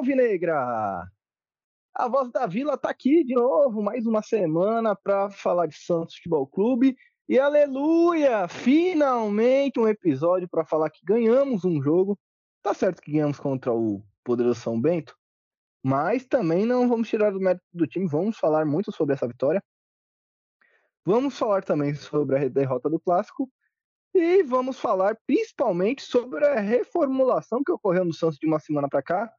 alvinegra! A voz da Vila tá aqui de novo, mais uma semana para falar de Santos Futebol Clube. E aleluia! Finalmente um episódio para falar que ganhamos um jogo. Tá certo que ganhamos contra o poderoso São Bento, mas também não vamos tirar do mérito do time, vamos falar muito sobre essa vitória. Vamos falar também sobre a derrota do clássico e vamos falar principalmente sobre a reformulação que ocorreu no Santos de uma semana para cá.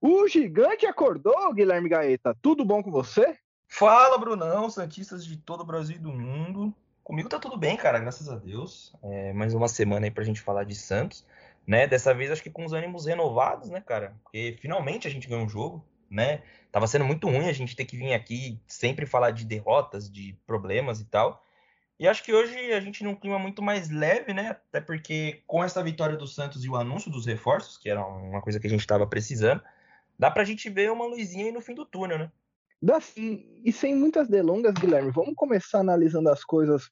O gigante acordou, Guilherme Gaeta. Tudo bom com você? Fala, Brunão, Santistas de todo o Brasil e do mundo. Comigo tá tudo bem, cara, graças a Deus. É, mais uma semana aí pra gente falar de Santos, né? Dessa vez acho que com os ânimos renovados, né, cara? Porque finalmente a gente ganhou um jogo, né? Tava sendo muito ruim a gente ter que vir aqui sempre falar de derrotas, de problemas e tal. E acho que hoje a gente num clima muito mais leve, né? Até porque com essa vitória do Santos e o anúncio dos reforços, que era uma coisa que a gente estava precisando, dá pra gente ver uma luzinha aí no fim do túnel, né? Dá sim. E sem muitas delongas, Guilherme, vamos começar analisando as coisas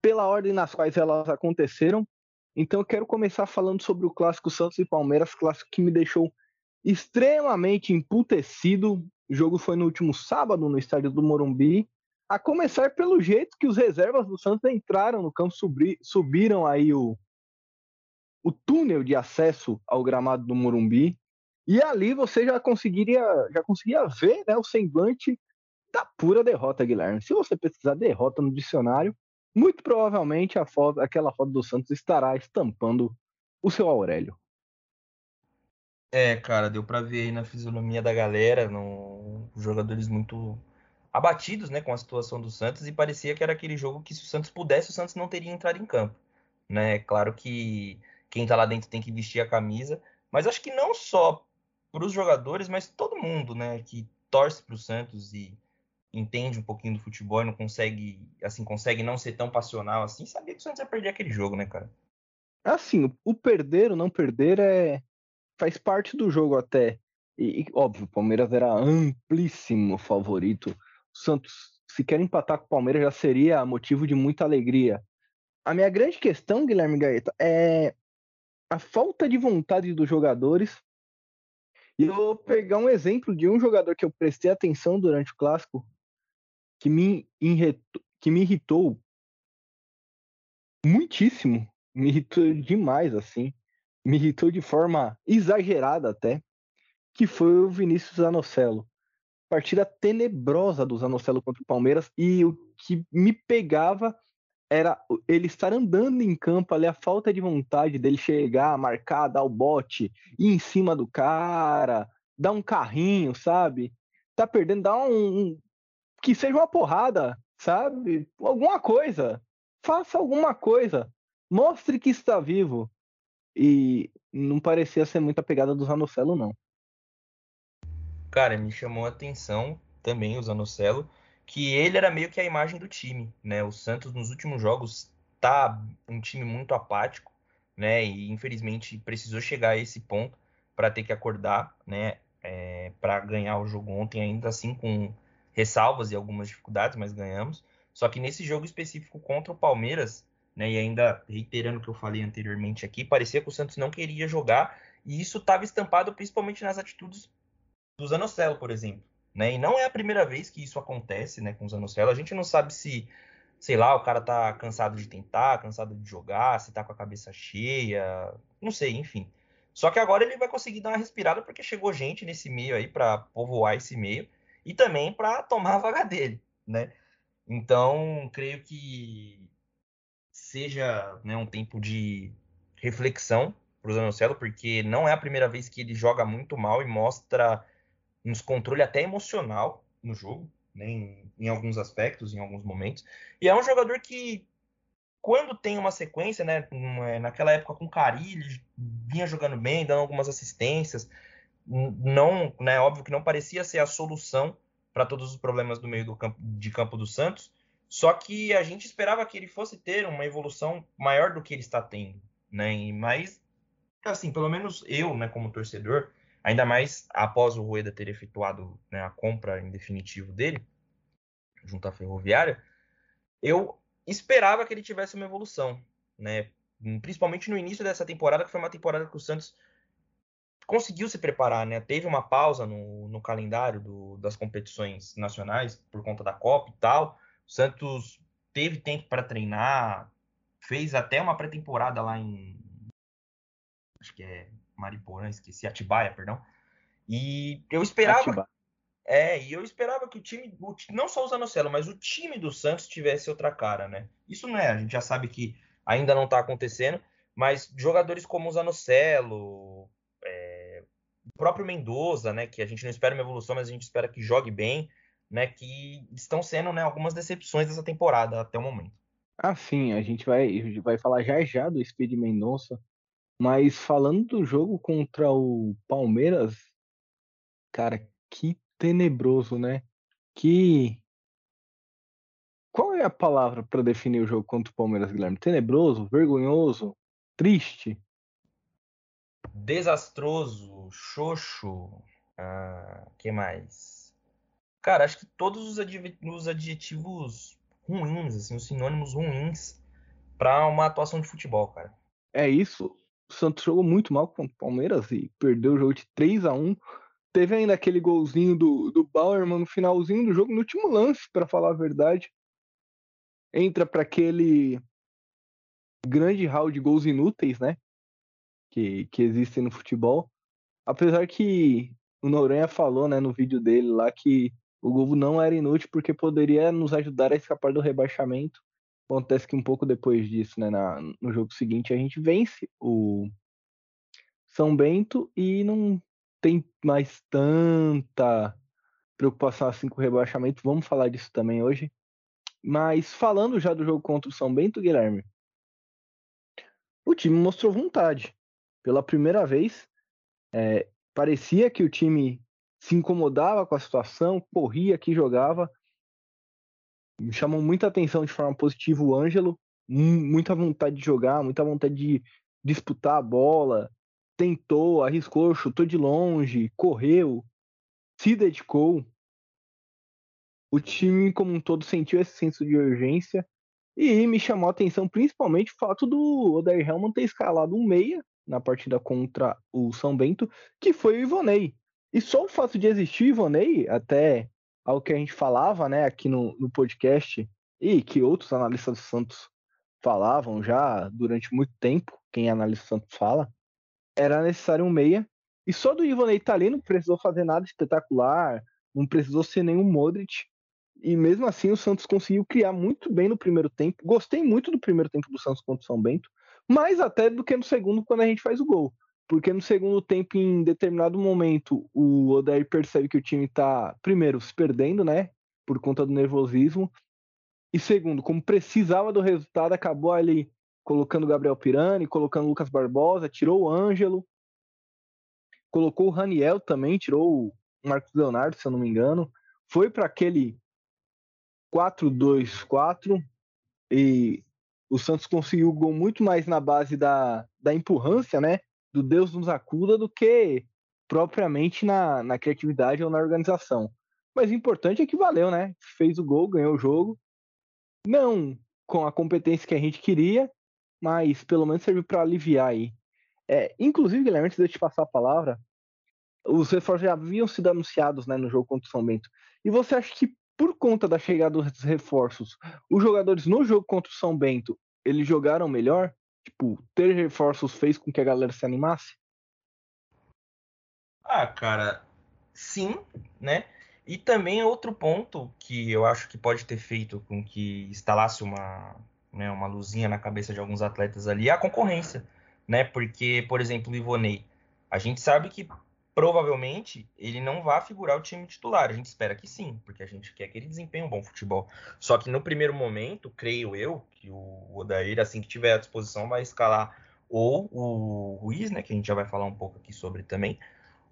pela ordem nas quais elas aconteceram. Então eu quero começar falando sobre o clássico Santos e Palmeiras, clássico que me deixou extremamente emputecido. O jogo foi no último sábado no estádio do Morumbi a começar pelo jeito que os reservas do Santos entraram no campo, subir, subiram aí o, o túnel de acesso ao gramado do Morumbi. E ali você já conseguiria, já conseguia ver né, o semblante da pura derrota, Guilherme. Se você pesquisar derrota no dicionário, muito provavelmente a foto, aquela foto do Santos estará estampando o seu Aurélio. É, cara, deu para ver aí na fisionomia da galera, no... jogadores muito abatidos né, com a situação do Santos e parecia que era aquele jogo que se o Santos pudesse, o Santos não teria entrado em campo. Né? Claro que quem está lá dentro tem que vestir a camisa, mas acho que não só para os jogadores, mas todo mundo né, que torce para o Santos e entende um pouquinho do futebol e não consegue, assim, consegue não ser tão passional assim, sabia que o Santos ia perder aquele jogo, né, cara? Assim, o perder ou não perder é faz parte do jogo até. E, e óbvio, o Palmeiras era amplíssimo favorito Santos, se quer empatar com o Palmeiras, já seria motivo de muita alegria. A minha grande questão, Guilherme Gaeta, é a falta de vontade dos jogadores. E eu vou pegar um exemplo de um jogador que eu prestei atenção durante o clássico, que me, irritou, que me irritou muitíssimo, me irritou demais, assim, me irritou de forma exagerada até, que foi o Vinícius Anocelo partida tenebrosa do Zanocelo contra o Palmeiras e o que me pegava era ele estar andando em campo ali, a falta de vontade dele chegar, marcar, dar o bote, ir em cima do cara, dar um carrinho, sabe? Tá perdendo, dá um, um que seja uma porrada, sabe? Alguma coisa. Faça alguma coisa. Mostre que está vivo. E não parecia ser muita pegada do Zanocelo, não. Cara, me chamou a atenção também o Zanocelo, que ele era meio que a imagem do time, né? O Santos nos últimos jogos tá um time muito apático, né? E infelizmente precisou chegar a esse ponto para ter que acordar, né? É, para ganhar o jogo ontem, ainda assim com ressalvas e algumas dificuldades, mas ganhamos. Só que nesse jogo específico contra o Palmeiras, né? E ainda reiterando o que eu falei anteriormente aqui, parecia que o Santos não queria jogar e isso estava estampado principalmente nas atitudes do Zanocelo, por exemplo. Né? E não é a primeira vez que isso acontece né, com o Zanocelo. A gente não sabe se, sei lá, o cara tá cansado de tentar, cansado de jogar, se tá com a cabeça cheia, não sei, enfim. Só que agora ele vai conseguir dar uma respirada porque chegou gente nesse meio aí para povoar esse meio e também para tomar a vaga dele, né? Então, creio que seja né, um tempo de reflexão para o Zanocelo, porque não é a primeira vez que ele joga muito mal e mostra um descontrole até emocional no jogo, né, em, em, alguns aspectos, em alguns momentos. E é um jogador que, quando tem uma sequência, né, é, naquela época com Carilli, vinha jogando bem, dando algumas assistências, não, né, óbvio que não parecia ser a solução para todos os problemas do meio do campo, de campo do Santos, só que a gente esperava que ele fosse ter uma evolução maior do que ele está tendo, né? Mas assim, pelo menos eu, né, como torcedor, Ainda mais após o Rueda ter efetuado né, a compra em definitivo dele, junto à Ferroviária, eu esperava que ele tivesse uma evolução, né? Principalmente no início dessa temporada, que foi uma temporada que o Santos conseguiu se preparar, né? Teve uma pausa no, no calendário do, das competições nacionais por conta da Copa e tal. O Santos teve tempo para treinar, fez até uma pré-temporada lá em. Acho que é Mariporã, esqueci, Atibaia, perdão. E eu esperava. Atibaia. É, e eu esperava que o time, não só o Zanocelo, mas o time do Santos tivesse outra cara, né? Isso não é, a gente já sabe que ainda não tá acontecendo, mas jogadores como o Zanocelo, é, o próprio Mendoza, né, que a gente não espera uma evolução, mas a gente espera que jogue bem, né, que estão sendo, né, algumas decepções dessa temporada até o momento. Ah, sim, a gente vai, vai falar já já do Speed Mendonça, mas falando do jogo contra o Palmeiras, cara, que tenebroso, né? Que. Qual é a palavra para definir o jogo contra o Palmeiras, Guilherme? Tenebroso, vergonhoso, triste? Desastroso, xoxo. Ah, que mais? Cara, acho que todos os, os adjetivos ruins, assim, os sinônimos ruins para uma atuação de futebol, cara. É isso. O Santos jogou muito mal contra o Palmeiras e perdeu o jogo de 3 a 1 Teve ainda aquele golzinho do, do Bauerman no finalzinho do jogo, no último lance, para falar a verdade. Entra para aquele grande hall de gols inúteis, né? Que, que existem no futebol. Apesar que o Noronha falou, né, no vídeo dele lá que o gol não era inútil porque poderia nos ajudar a escapar do rebaixamento. Acontece que um pouco depois disso, né, na, no jogo seguinte, a gente vence o São Bento e não tem mais tanta preocupação assim com o rebaixamento. Vamos falar disso também hoje. Mas falando já do jogo contra o São Bento, Guilherme, o time mostrou vontade. Pela primeira vez, é, parecia que o time se incomodava com a situação, corria que jogava. Me chamou muita atenção de forma positiva o Ângelo, muita vontade de jogar, muita vontade de disputar a bola, tentou, arriscou, chutou de longe, correu, se dedicou. O time como um todo sentiu esse senso de urgência e me chamou a atenção principalmente o fato do Odair Helman ter escalado um meia na partida contra o São Bento, que foi o Ivonei. E só o fato de existir o Ivonei, até ao que a gente falava né, aqui no, no podcast, e que outros analistas do Santos falavam já durante muito tempo, quem analisa o Santos fala, era necessário um meia. E só do Ivonei tá ali, não precisou fazer nada espetacular, não precisou ser nenhum Modric. E mesmo assim o Santos conseguiu criar muito bem no primeiro tempo. Gostei muito do primeiro tempo do Santos contra o São Bento, mais até do que no segundo quando a gente faz o gol. Porque no segundo tempo, em determinado momento, o Odair percebe que o time tá, primeiro, se perdendo, né? Por conta do nervosismo. E segundo, como precisava do resultado, acabou ali colocando o Gabriel Pirani, colocando o Lucas Barbosa, tirou o Ângelo, colocou o Raniel também, tirou o Marcos Leonardo, se eu não me engano, foi para aquele 4-2-4 e o Santos conseguiu o gol muito mais na base da, da empurrância, né? Do Deus nos acuda do que propriamente na, na criatividade ou na organização. Mas o importante é que valeu, né? Fez o gol, ganhou o jogo. Não com a competência que a gente queria, mas pelo menos serviu para aliviar aí. É, inclusive, Guilherme, antes de eu te passar a palavra, os reforços já haviam sido anunciados né, no jogo contra o São Bento. E você acha que por conta da chegada dos reforços, os jogadores no jogo contra o São Bento, eles jogaram melhor? Tipo, ter reforços fez com que a galera se animasse? Ah, cara, sim, né? E também outro ponto que eu acho que pode ter feito com que instalasse uma, né, uma luzinha na cabeça de alguns atletas ali, é a concorrência, né? Porque, por exemplo, o Ivonei, a gente sabe que provavelmente ele não vai figurar o time titular. A gente espera que sim, porque a gente quer que ele desempenhe um bom futebol. Só que no primeiro momento, creio eu, que o Odair, assim que tiver à disposição, vai escalar ou o Ruiz, né, que a gente já vai falar um pouco aqui sobre também,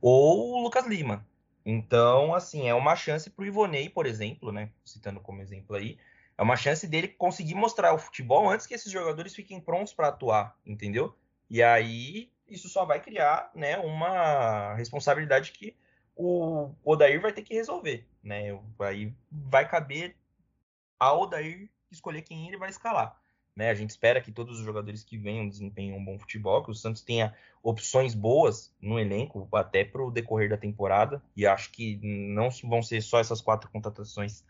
ou o Lucas Lima. Então, assim, é uma chance para o Ivonei, por exemplo, né, citando como exemplo aí, é uma chance dele conseguir mostrar o futebol antes que esses jogadores fiquem prontos para atuar, entendeu? E aí isso só vai criar, né, uma responsabilidade que o Odair vai ter que resolver, né? Aí vai caber ao Odair escolher quem ele vai escalar. né? A gente espera que todos os jogadores que venham desempenhem um bom futebol, que o Santos tenha opções boas no elenco até para o decorrer da temporada. E acho que não vão ser só essas quatro contratações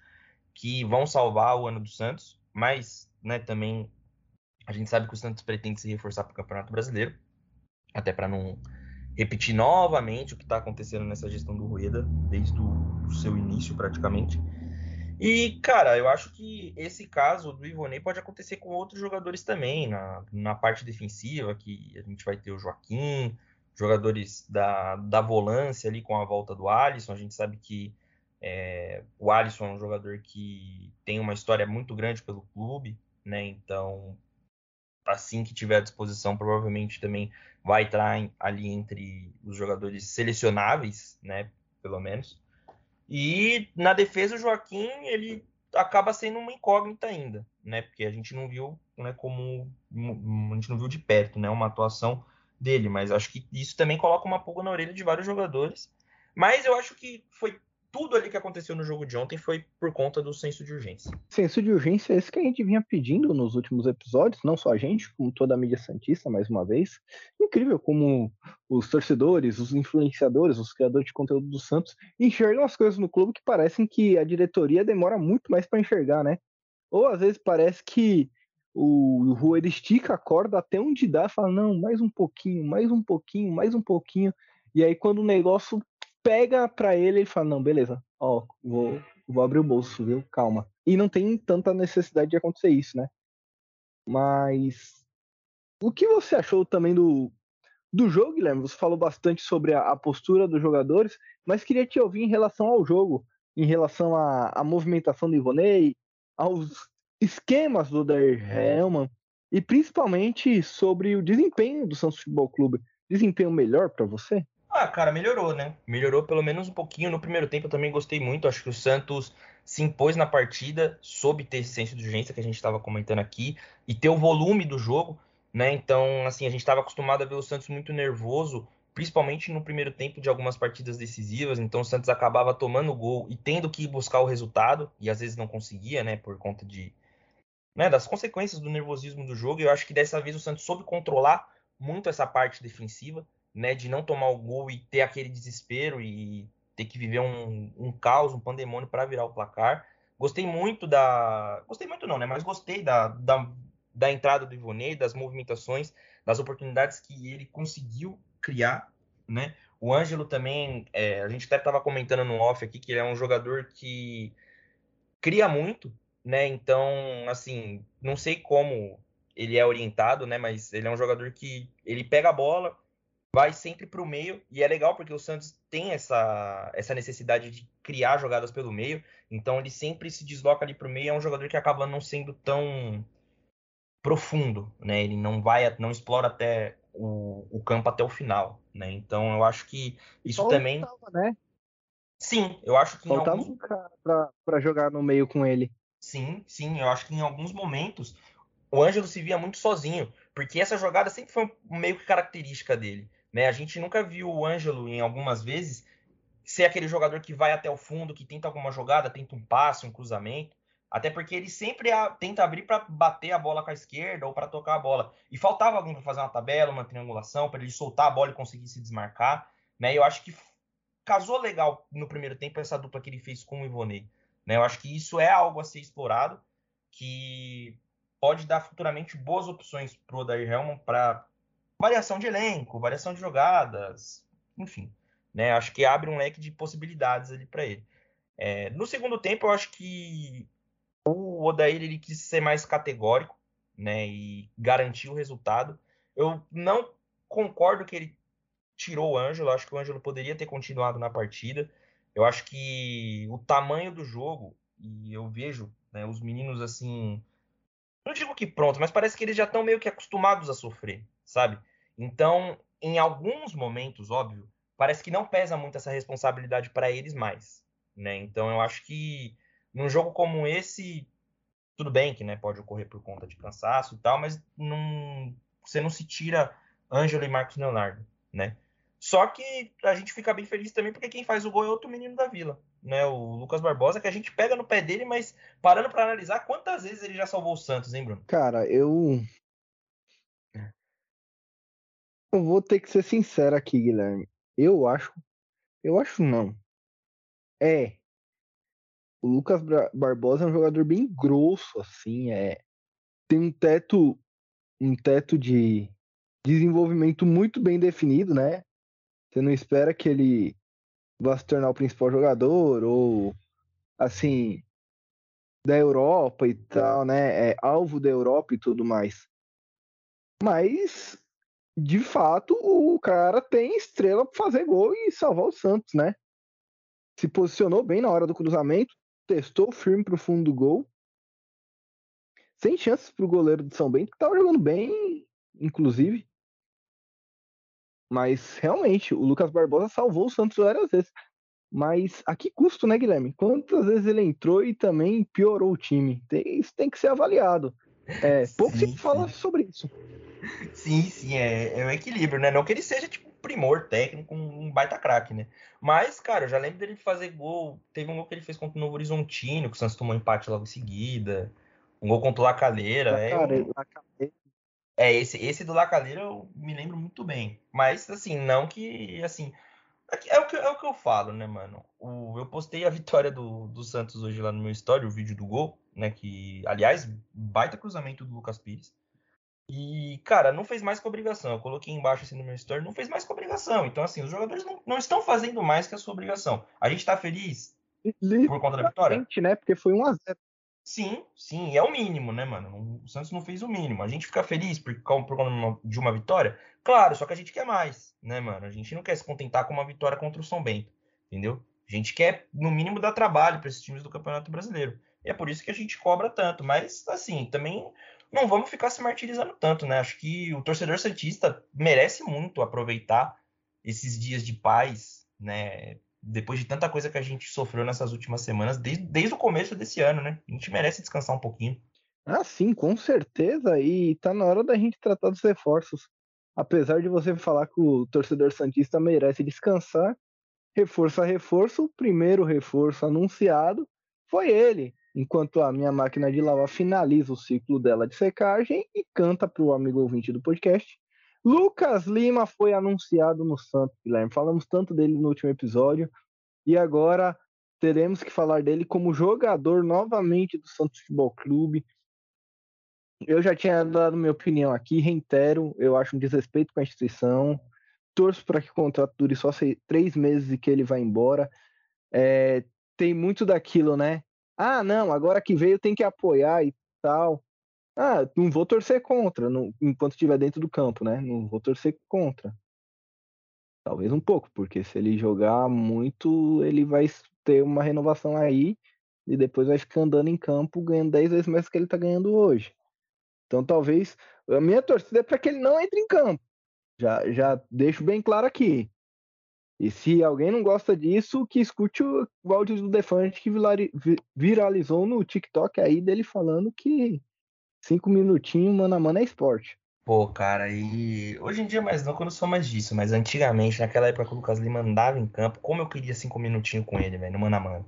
que vão salvar o ano do Santos, mas né, também a gente sabe que o Santos pretende se reforçar para o Campeonato Brasileiro, até para não repetir novamente o que está acontecendo nessa gestão do Rueda desde o seu início praticamente. E, cara, eu acho que esse caso do Ivonei pode acontecer com outros jogadores também, na, na parte defensiva, que a gente vai ter o Joaquim, jogadores da, da volância ali com a volta do Alisson. A gente sabe que é, o Alisson é um jogador que tem uma história muito grande pelo clube, né? Então, assim que tiver à disposição, provavelmente também vai entrar ali entre os jogadores selecionáveis, né? Pelo menos. E na defesa, o Joaquim, ele acaba sendo uma incógnita ainda, né? Porque a gente não viu, né, como a gente não viu de perto, né, uma atuação dele, mas acho que isso também coloca uma pulga na orelha de vários jogadores. Mas eu acho que foi tudo ali que aconteceu no jogo de ontem foi por conta do senso de urgência. Senso de urgência é esse que a gente vinha pedindo nos últimos episódios, não só a gente, como toda a mídia santista, mais uma vez. Incrível como os torcedores, os influenciadores, os criadores de conteúdo do Santos enxergam as coisas no clube que parecem que a diretoria demora muito mais para enxergar, né? Ou às vezes parece que o Rueda estica a corda até onde dá, fala, não, mais um pouquinho, mais um pouquinho, mais um pouquinho. E aí, quando o negócio pega para ele e fala: Não, beleza, ó, vou, vou abrir o bolso, viu? Calma. E não tem tanta necessidade de acontecer isso, né? Mas o que você achou também do, do jogo, Guilherme? Você falou bastante sobre a, a postura dos jogadores, mas queria te ouvir em relação ao jogo, em relação à, movimentação do Ivonei, aos esquemas do Der Hellman e principalmente sobre o desempenho do Santos Futebol Clube. Desempenho melhor para você? Ah, cara, melhorou, né? Melhorou pelo menos um pouquinho. No primeiro tempo eu também gostei muito. Acho que o Santos se impôs na partida, soube ter esse senso de urgência que a gente estava comentando aqui e ter o volume do jogo, né? Então, assim, a gente estava acostumado a ver o Santos muito nervoso, principalmente no primeiro tempo de algumas partidas decisivas. Então, o Santos acabava tomando o gol e tendo que buscar o resultado e às vezes não conseguia, né? Por conta de, né? Das consequências do nervosismo do jogo. E eu acho que dessa vez o Santos soube controlar muito essa parte defensiva né, de não tomar o gol e ter aquele desespero e ter que viver um, um caos, um pandemônio para virar o placar. Gostei muito da. Gostei muito não, né? Mas gostei da, da, da entrada do Ivonei, das movimentações, das oportunidades que ele conseguiu criar, né? O Ângelo também, é, a gente até estava comentando no off aqui que ele é um jogador que cria muito, né? Então, assim, não sei como ele é orientado, né? Mas ele é um jogador que ele pega a bola, vai sempre para o meio, e é legal porque o Santos tem essa, essa necessidade de criar jogadas pelo meio, então ele sempre se desloca ali para o meio, é um jogador que acaba não sendo tão profundo, né? Ele não vai, não explora até o, o campo até o final, né? Então eu acho que isso Só também. Faltava, né? Sim, eu acho que. Faltava alguns... um cara para jogar no meio com ele. Sim, sim, eu acho que em alguns momentos o Ângelo se via muito sozinho, porque essa jogada sempre foi meio que característica dele. Né? A gente nunca viu o Ângelo em algumas vezes ser aquele jogador que vai até o fundo, que tenta alguma jogada, tenta um passe, um cruzamento. Até porque ele sempre a, tenta abrir para bater a bola com a esquerda ou para tocar a bola. E faltava alguém para fazer uma tabela, uma triangulação, para ele soltar a bola e conseguir se desmarcar. Né? Eu acho que casou legal no primeiro tempo essa dupla que ele fez com o Ivonei. Né? Eu acho que isso é algo a ser explorado, que pode dar futuramente boas opções para o Odair Helman para variação de elenco, variação de jogadas, enfim. Né? Acho que abre um leque de possibilidades ali para ele. É, no segundo tempo, eu acho que o Odair ele quis ser mais categórico né, e garantir o resultado. Eu não concordo que ele tirou o Ângelo, acho que o Ângelo poderia ter continuado na partida. Eu acho que o tamanho do jogo, e eu vejo né, os meninos assim. Não digo que pronto, mas parece que eles já estão meio que acostumados a sofrer, sabe? Então, em alguns momentos, óbvio, parece que não pesa muito essa responsabilidade para eles mais, né? Então, eu acho que num jogo como esse, tudo bem que né, pode ocorrer por conta de cansaço e tal, mas você não se tira Ângelo e Marcos Leonardo, né? Só que a gente fica bem feliz também porque quem faz o gol é outro menino da vila, né? O Lucas Barbosa, que a gente pega no pé dele, mas parando para analisar, quantas vezes ele já salvou o Santos, hein, Bruno? Cara, eu. Eu vou ter que ser sincero aqui, Guilherme. Eu acho. Eu acho não. É. O Lucas Barbosa é um jogador bem grosso, assim. É. Tem um teto. Um teto de desenvolvimento muito bem definido, né? Você não espera que ele vá se tornar o principal jogador ou assim da Europa e tal, né? É alvo da Europa e tudo mais. Mas de fato o cara tem estrela para fazer gol e salvar o Santos, né? Se posicionou bem na hora do cruzamento, testou firme para o fundo do gol. Sem chances para o goleiro do São Bento, que estava jogando bem, inclusive. Mas realmente, o Lucas Barbosa salvou o Santos várias vezes. Mas a que custo, né, Guilherme? Quantas vezes ele entrou e também piorou o time? Tem, isso tem que ser avaliado. É, pouco sim, se fala sim. sobre isso. Sim, sim, é, é um equilíbrio, né? Não que ele seja tipo primor técnico, um baita craque, né? Mas, cara, eu já lembro dele fazer gol. Teve um gol que ele fez contra o Novo Horizontino, que o Santos tomou empate logo em seguida. Um gol contra o Lacaleira. É, Lacaleira é, esse, esse do Lacaleira eu me lembro muito bem. Mas, assim, não que, assim... É o que, é o que eu falo, né, mano? O, eu postei a vitória do, do Santos hoje lá no meu story, o vídeo do gol, né? Que, aliás, baita cruzamento do Lucas Pires. E, cara, não fez mais com obrigação. Eu coloquei embaixo assim no meu story, não fez mais com obrigação. Então, assim, os jogadores não, não estão fazendo mais que a sua obrigação. A gente tá feliz por conta da vitória? né? Porque foi 1 a 0 Sim, sim, é o mínimo, né, mano? O Santos não fez o mínimo. A gente fica feliz por, por de uma vitória? Claro, só que a gente quer mais, né, mano? A gente não quer se contentar com uma vitória contra o São Bento, entendeu? A gente quer, no mínimo, dar trabalho para esses times do Campeonato Brasileiro. E é por isso que a gente cobra tanto. Mas, assim, também não vamos ficar se martirizando tanto, né? Acho que o torcedor Santista merece muito aproveitar esses dias de paz, né? Depois de tanta coisa que a gente sofreu nessas últimas semanas, desde, desde o começo desse ano, né? A gente merece descansar um pouquinho. Ah, sim, com certeza. E tá na hora da gente tratar dos reforços. Apesar de você falar que o torcedor Santista merece descansar, reforço a reforço, o primeiro reforço anunciado foi ele, enquanto a minha máquina de lavar finaliza o ciclo dela de secagem e canta para o amigo ouvinte do podcast. Lucas Lima foi anunciado no Santos, Guilherme. Falamos tanto dele no último episódio e agora teremos que falar dele como jogador novamente do Santos Futebol Clube. Eu já tinha dado minha opinião aqui, reitero, eu acho um desrespeito com a instituição. Torço para que o contrato dure só três meses e que ele vá embora. É, tem muito daquilo, né? Ah, não, agora que veio tem que apoiar e tal. Ah, não vou torcer contra, não, enquanto estiver dentro do campo, né? Não vou torcer contra. Talvez um pouco, porque se ele jogar muito, ele vai ter uma renovação aí e depois vai ficar andando em campo ganhando 10 vezes mais do que ele tá ganhando hoje. Então talvez a minha torcida é para que ele não entre em campo. Já, já deixo bem claro aqui. E se alguém não gosta disso, que escute o, áudio do Defante que viralizou no TikTok aí dele falando que cinco minutinhos, mano a mano é esporte. Pô, cara, e hoje em dia mais não, quando eu sou mais disso, mas antigamente, naquela época que o Lucas Lima andava em campo, como eu queria cinco minutinhos com ele, velho, no mano a mano.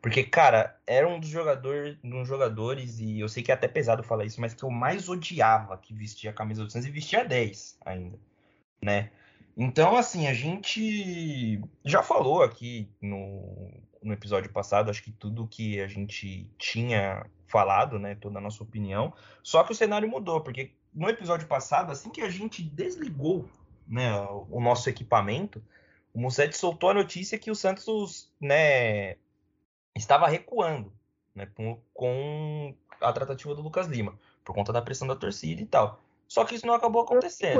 Porque, cara, era um dos jogadores, um jogadores, e eu sei que é até pesado falar isso, mas que eu mais odiava que vestia a camisa do Santos e vestia 10 ainda, né? Então, assim, a gente já falou aqui no, no episódio passado, acho que tudo que a gente tinha falado, né, toda a nossa opinião, só que o cenário mudou, porque no episódio passado, assim que a gente desligou, né, o nosso equipamento, o Musset soltou a notícia que o Santos, né, estava recuando, né, com, com a tratativa do Lucas Lima, por conta da pressão da torcida e tal. Só que isso não acabou acontecendo.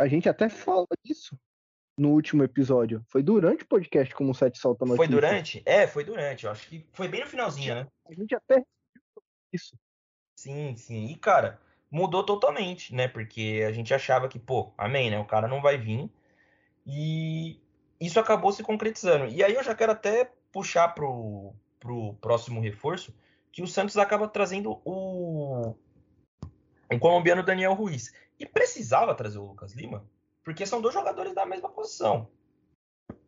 A gente até fala disso no último episódio. Foi durante o podcast como o Sete solta notícia. Foi durante? É, foi durante. Eu acho que foi bem no finalzinho, né? A gente até isso. Sim, sim. E, cara, mudou totalmente, né? Porque a gente achava que, pô, amém, né? O cara não vai vir. E isso acabou se concretizando. E aí eu já quero até puxar pro, pro próximo reforço, que o Santos acaba trazendo o, o colombiano Daniel Ruiz E precisava trazer o Lucas Lima, porque são dois jogadores da mesma posição.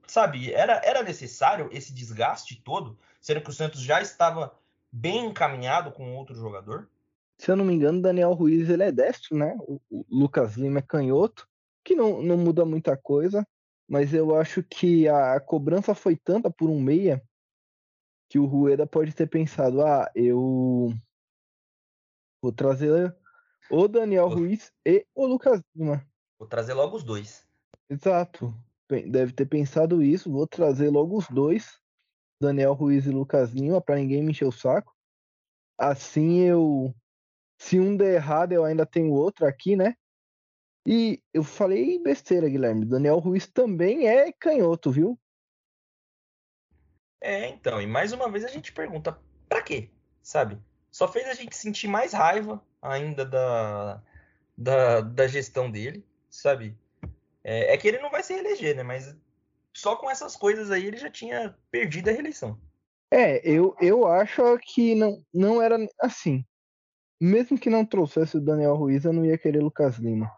Sabe, era, era necessário esse desgaste todo, sendo que o Santos já estava bem encaminhado com outro jogador? Se eu não me engano, Daniel Ruiz ele é destro, né? O, o Lucas Lima é canhoto, que não, não muda muita coisa, mas eu acho que a, a cobrança foi tanta por um meia que o Rueda pode ter pensado: ah, eu vou trazer o Daniel. Ruiz e o Lucas Lima. Vou trazer logo os dois. Exato. Deve ter pensado isso. Vou trazer logo os dois, Daniel Ruiz e Lucas Lima, para ninguém me encher o saco. Assim eu. Se um der errado, eu ainda tenho outro aqui, né? E eu falei besteira, Guilherme. Daniel Ruiz também é canhoto, viu? É, então. E mais uma vez a gente pergunta: pra quê? Sabe? Só fez a gente sentir mais raiva ainda da, da, da gestão dele, sabe? É, é, que ele não vai se reeleger, né? Mas só com essas coisas aí ele já tinha perdido a reeleição. É, eu, eu acho que não, não era assim. Mesmo que não trouxesse o Daniel Ruiz, eu não ia querer Lucas Lima.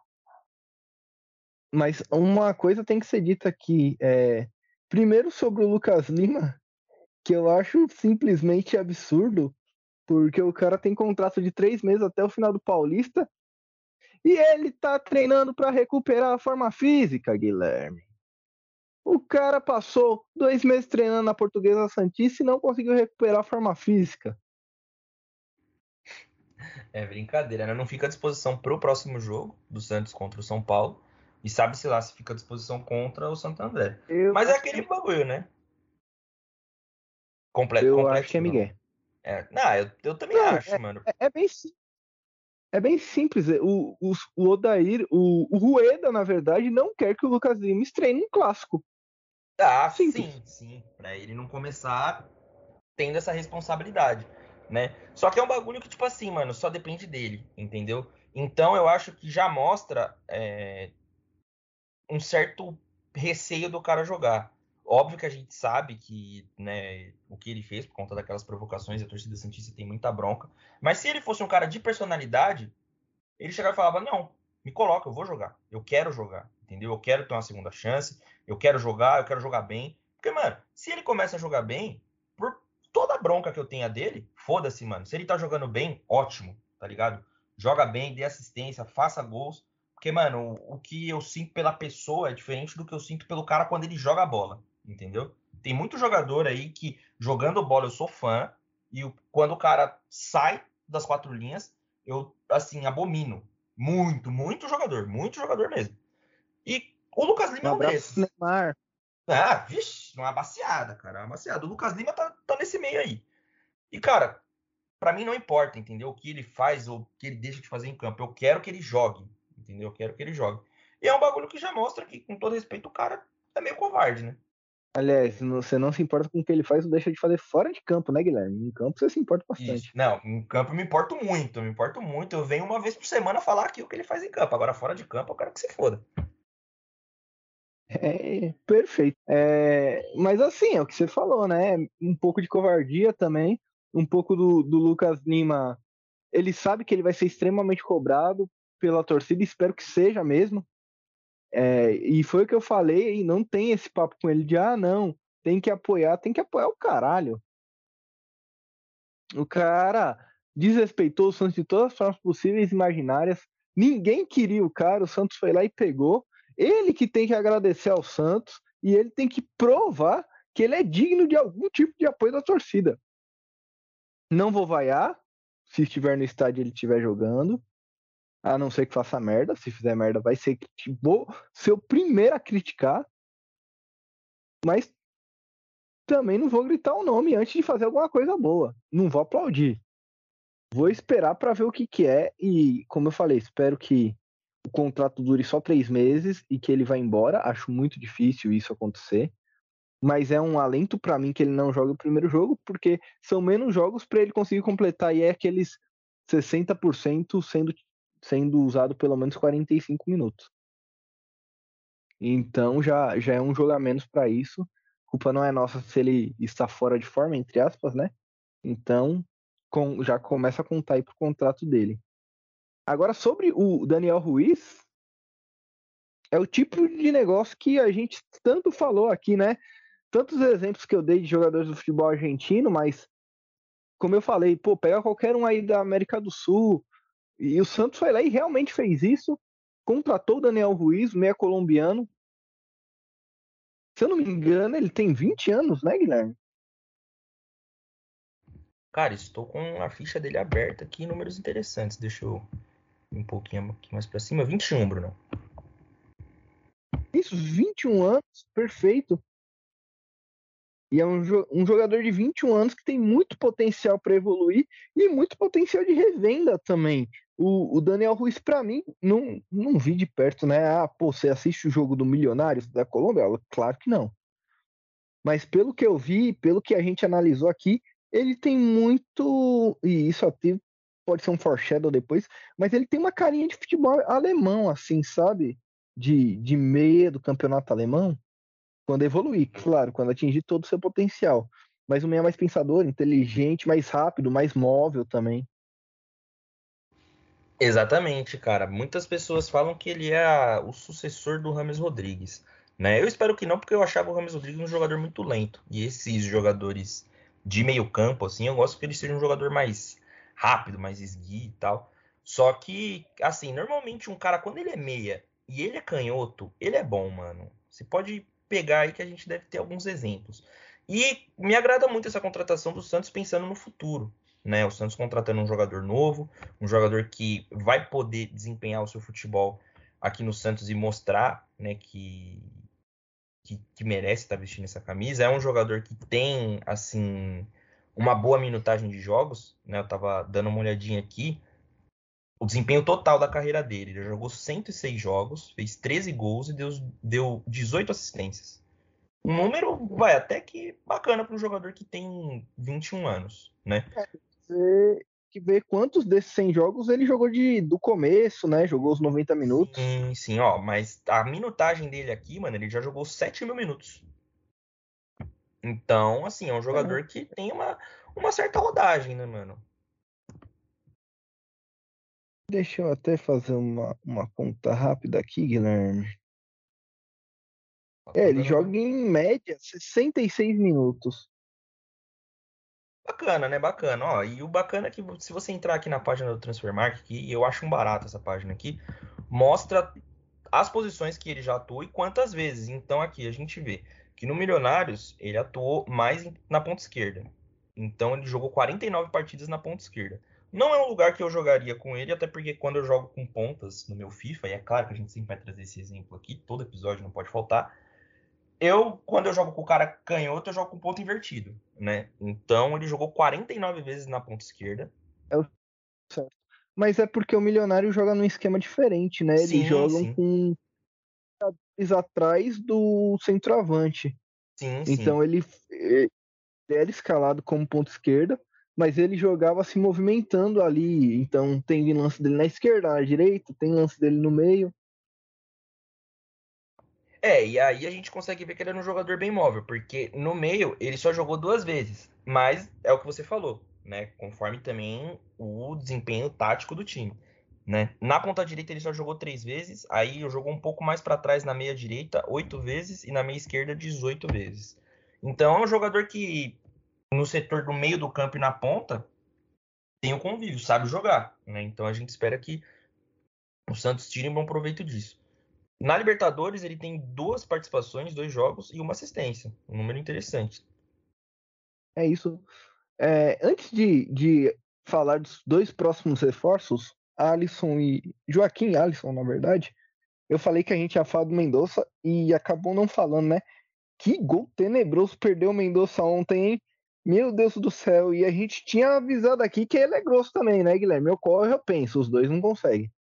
Mas uma coisa tem que ser dita aqui. É, primeiro sobre o Lucas Lima, que eu acho simplesmente absurdo porque o cara tem contrato de três meses até o final do Paulista. E ele tá treinando para recuperar a forma física, Guilherme. O cara passou dois meses treinando na Portuguesa Santista e não conseguiu recuperar a forma física. É brincadeira, né? Não fica à disposição para o próximo jogo do Santos contra o São Paulo. E sabe-se lá se fica à disposição contra o Santo André. Eu Mas é aquele bagulho, né? Completo, eu completo, acho que é Miguel. É, não, eu, eu também não, acho, é, mano. É, é, bem é bem simples. É, o, o, o Odair, o, o Rueda, na verdade, não quer que o Lucas Lima estreie um clássico. Ah, simples. sim, sim. Pra ele não começar tendo essa responsabilidade, né? Só que é um bagulho que, tipo assim, mano, só depende dele, entendeu? Então eu acho que já mostra é, um certo receio do cara jogar. Óbvio que a gente sabe que né, o que ele fez por conta daquelas provocações, a torcida Santista tem muita bronca. Mas se ele fosse um cara de personalidade, ele chegava e falava: Não, me coloca, eu vou jogar. Eu quero jogar, entendeu? Eu quero ter uma segunda chance, eu quero jogar, eu quero jogar bem. Porque, mano, se ele começa a jogar bem, por toda a bronca que eu tenha dele, foda-se, mano. Se ele tá jogando bem, ótimo, tá ligado? Joga bem, dê assistência, faça gols. Porque, mano, o, o que eu sinto pela pessoa é diferente do que eu sinto pelo cara quando ele joga a bola entendeu? Tem muito jogador aí que jogando bola eu sou fã e quando o cara sai das quatro linhas, eu assim abomino. Muito, muito jogador, muito jogador mesmo. E o Lucas Lima um é um desses. Neymar. Ah, vixe, uma baciada, cara, uma baciada. O Lucas Lima tá, tá nesse meio aí. E, cara, para mim não importa, entendeu? O que ele faz ou o que ele deixa de fazer em campo. Eu quero que ele jogue, entendeu? Eu quero que ele jogue. E é um bagulho que já mostra que, com todo respeito, o cara é meio covarde, né? Aliás, você não se importa com o que ele faz ou deixa de fazer fora de campo, né, Guilherme? Em campo você se importa bastante. Isso. Não, em campo eu me importo muito, eu me importo muito. Eu venho uma vez por semana falar aqui o que ele faz em campo. Agora, fora de campo, eu quero que você foda. É, perfeito. É, mas assim, é o que você falou, né? Um pouco de covardia também, um pouco do, do Lucas Lima. Ele sabe que ele vai ser extremamente cobrado pela torcida, espero que seja mesmo. É, e foi o que eu falei, e não tem esse papo com ele de ah, não, tem que apoiar, tem que apoiar o caralho. O cara desrespeitou o Santos de todas as formas possíveis e imaginárias. Ninguém queria o cara, o Santos foi lá e pegou. Ele que tem que agradecer ao Santos e ele tem que provar que ele é digno de algum tipo de apoio da torcida. Não vou vaiar se estiver no estádio ele estiver jogando. A não ser que faça merda. Se fizer merda, vai ser vou ser o primeiro a criticar. Mas também não vou gritar o nome antes de fazer alguma coisa boa. Não vou aplaudir. Vou esperar para ver o que, que é. E, como eu falei, espero que o contrato dure só três meses e que ele vá embora. Acho muito difícil isso acontecer. Mas é um alento para mim que ele não joga o primeiro jogo, porque são menos jogos para ele conseguir completar e é aqueles 60% sendo sendo usado pelo menos 45 minutos. Então já, já é um jogo a menos para isso. Culpa não é nossa se ele está fora de forma, entre aspas, né? Então com, já começa a contar aí pro contrato dele. Agora, sobre o Daniel Ruiz, é o tipo de negócio que a gente tanto falou aqui, né? Tantos exemplos que eu dei de jogadores do futebol argentino, mas como eu falei, pô, pega qualquer um aí da América do Sul. E o Santos foi lá e realmente fez isso. Contratou o Daniel Ruiz, meia colombiano. Se eu não me engano, ele tem 20 anos, né, Guilherme? Cara, estou com a ficha dele aberta aqui, números interessantes. Deixa eu ir um pouquinho aqui mais para cima. 21, Bruno. Isso, 21 anos, perfeito. E é um, um jogador de 21 anos que tem muito potencial para evoluir e muito potencial de revenda também. O, o Daniel Ruiz, para mim, não, não vi de perto, né? Ah, pô, você assiste o jogo do Milionários da Colômbia? Claro que não. Mas pelo que eu vi, pelo que a gente analisou aqui, ele tem muito. E isso até pode ser um foreshadow depois, mas ele tem uma carinha de futebol alemão, assim, sabe? De, de meia do campeonato alemão. Quando evoluir, claro, quando atingir todo o seu potencial. Mas o meia mais pensador, inteligente, mais rápido, mais móvel também. Exatamente, cara. Muitas pessoas falam que ele é o sucessor do Rames Rodrigues. Né? Eu espero que não, porque eu achava o Rames Rodrigues um jogador muito lento. E esses jogadores de meio campo, assim, eu gosto que ele seja um jogador mais rápido, mais esguio e tal. Só que, assim, normalmente um cara, quando ele é meia e ele é canhoto, ele é bom, mano. Você pode pegar aí que a gente deve ter alguns exemplos. E me agrada muito essa contratação do Santos pensando no futuro. Né? O Santos contratando um jogador novo, um jogador que vai poder desempenhar o seu futebol aqui no Santos e mostrar né, que, que, que merece estar vestindo essa camisa. É um jogador que tem assim uma boa minutagem de jogos. Né? Eu estava dando uma olhadinha aqui o desempenho total da carreira dele. Ele jogou 106 jogos, fez 13 gols e deu, deu 18 assistências. Um número, vai, até que bacana para um jogador que tem 21 anos, né? Você que ver quantos desses 100 jogos ele jogou de, do começo, né? Jogou os 90 minutos. Sim, sim, ó, mas a minutagem dele aqui, mano, ele já jogou 7 mil minutos. Então, assim, é um jogador é. que tem uma, uma certa rodagem, né, mano? Deixa eu até fazer uma, uma conta rápida aqui, Guilherme. Tá é, ele joga em média 66 minutos. Bacana, né? Bacana. Ó, e o bacana é que se você entrar aqui na página do Transfermarkt, que eu acho um barato essa página aqui, mostra as posições que ele já atuou e quantas vezes. Então aqui a gente vê que no Milionários ele atuou mais na ponta esquerda. Então ele jogou 49 partidas na ponta esquerda. Não é um lugar que eu jogaria com ele, até porque quando eu jogo com pontas no meu FIFA, e é claro que a gente sempre vai trazer esse exemplo aqui, todo episódio não pode faltar. Eu, quando eu jogo com o cara canhoto, eu jogo com ponto invertido, né? Então ele jogou 49 vezes na ponta esquerda. É o certo. Mas é porque o milionário joga num esquema diferente, né? Eles sim, jogam sim. com atrás do centroavante. Sim, então sim. ele, ele era escalado como ponto esquerda mas ele jogava se movimentando ali. Então tem lance dele na esquerda, na direita, tem lance dele no meio. É, e aí a gente consegue ver que ele era um jogador bem móvel, porque no meio ele só jogou duas vezes, mas é o que você falou, né? Conforme também o desempenho tático do time, né? Na ponta direita ele só jogou três vezes, aí jogou um pouco mais para trás na meia direita oito vezes e na meia esquerda 18 vezes. Então é um jogador que no setor do meio do campo e na ponta, tem o convívio, sabe jogar. Né? Então a gente espera que o Santos tire um bom proveito disso. Na Libertadores, ele tem duas participações, dois jogos e uma assistência. Um número interessante. É isso. É, antes de, de falar dos dois próximos reforços, Alisson e. Joaquim Alisson, na verdade, eu falei que a gente ia falar do Mendonça e acabou não falando, né? Que gol tenebroso perdeu o Mendonça ontem, hein? Meu Deus do céu, e a gente tinha avisado aqui que ele é grosso também, né, Guilherme? Eu corro, eu penso, os dois não conseguem.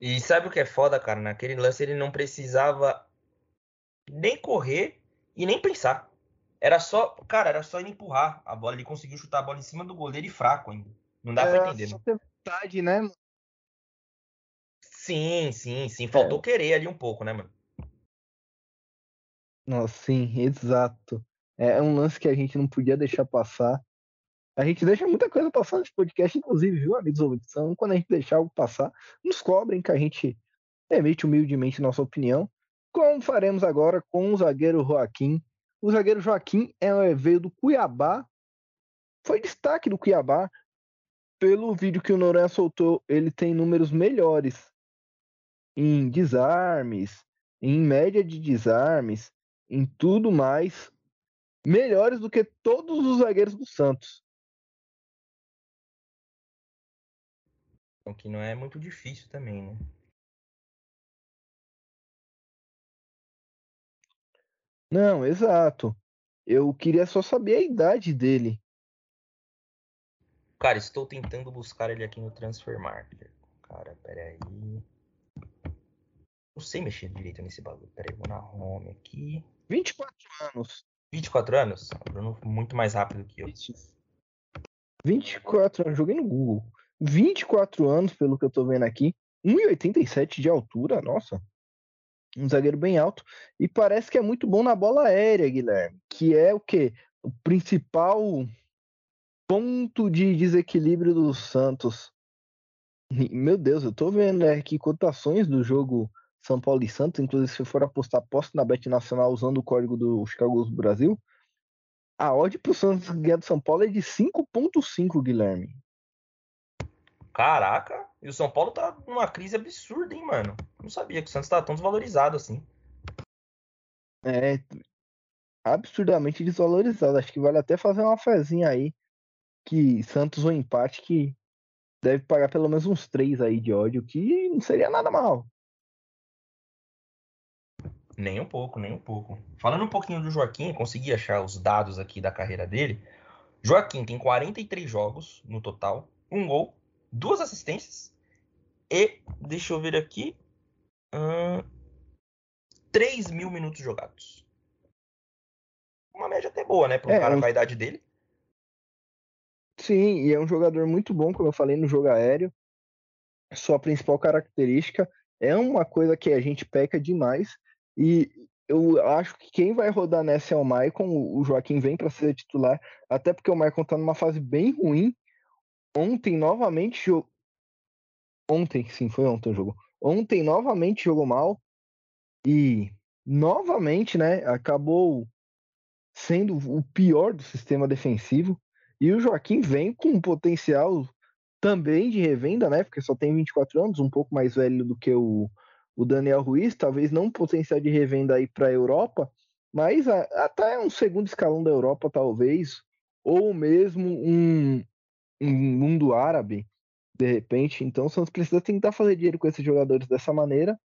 E sabe o que é foda, cara? Naquele lance ele não precisava nem correr e nem pensar. Era só, cara, era só ele empurrar a bola. Ele conseguiu chutar a bola em cima do goleiro e fraco ainda. Não dá é, pra entender. Só ter vontade, né? Sim, sim, sim. Faltou é. querer ali um pouco, né, mano? Nossa, sim, exato. É um lance que a gente não podia deixar passar. A gente deixa muita coisa passar nesse podcast, inclusive, viu, amigos ouvintes? Então, quando a gente deixar algo passar, nos cobrem que a gente emite humildemente nossa opinião. Como faremos agora com o zagueiro Joaquim. O zagueiro Joaquim é, veio do Cuiabá, foi destaque do Cuiabá. Pelo vídeo que o Noran soltou, ele tem números melhores em desarmes, em média de desarmes, em tudo mais, melhores do que todos os zagueiros do Santos. O que não é muito difícil também, né? Não, exato. Eu queria só saber a idade dele. Cara, estou tentando buscar ele aqui no Transfer Market. Cara, peraí. Não sei mexer direito nesse bagulho. Peraí, vou na home aqui. 24 anos. 24 anos? Bruno, muito mais rápido que eu. 24 anos, joguei no Google. 24 anos, pelo que eu tô vendo aqui. 1,87 de altura, nossa. Um zagueiro bem alto. E parece que é muito bom na bola aérea, Guilherme. Que é o quê? O principal ponto de desequilíbrio do Santos. Meu Deus, eu tô vendo aqui cotações do jogo São Paulo e Santos. Inclusive, se for apostar, aposta na Bet Nacional usando o código do Chicago Brasil. A odd pro Santos ganhar do São Paulo é de 5.5, Guilherme. Caraca, e o São Paulo tá numa crise absurda, hein, mano? Não sabia que o Santos tá tão desvalorizado assim. É, absurdamente desvalorizado. Acho que vale até fazer uma fezinha aí. Que Santos ou empate que deve pagar pelo menos uns três aí de ódio, que não seria nada mal. Nem um pouco, nem um pouco. Falando um pouquinho do Joaquim, consegui achar os dados aqui da carreira dele. Joaquim tem 43 jogos no total, um gol, duas assistências e, deixa eu ver aqui, hum, 3 mil minutos jogados. Uma média até boa, né, para um é, cara com a idade dele. Sim, e é um jogador muito bom, como eu falei, no jogo aéreo. Sua principal característica é uma coisa que a gente peca demais. E eu acho que quem vai rodar nessa é o Maicon. O Joaquim vem para ser titular, até porque o Maicon está numa fase bem ruim ontem novamente jogou. Ontem, sim, foi ontem o jogo. Ontem novamente jogou mal e novamente, né, acabou sendo o pior do sistema defensivo. E o Joaquim vem com um potencial também de revenda, né? Porque só tem 24 anos, um pouco mais velho do que o, o Daniel Ruiz, talvez não um potencial de revenda aí para a Europa, mas até um segundo escalão da Europa, talvez, ou mesmo um, um mundo árabe, de repente. Então o Santos precisa tentar fazer dinheiro com esses jogadores dessa maneira.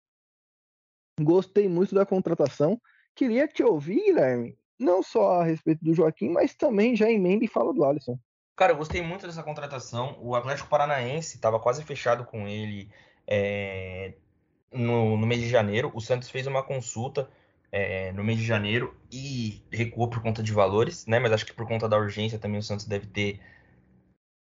Gostei muito da contratação. Queria te ouvir, Guilherme, não só a respeito do Joaquim, mas também já emenda e fala do Alisson. Cara, eu gostei muito dessa contratação. O Atlético Paranaense estava quase fechado com ele é, no, no, mês de janeiro. O Santos fez uma consulta é, no mês de janeiro e recuou por conta de valores, né? Mas acho que por conta da urgência também o Santos deve ter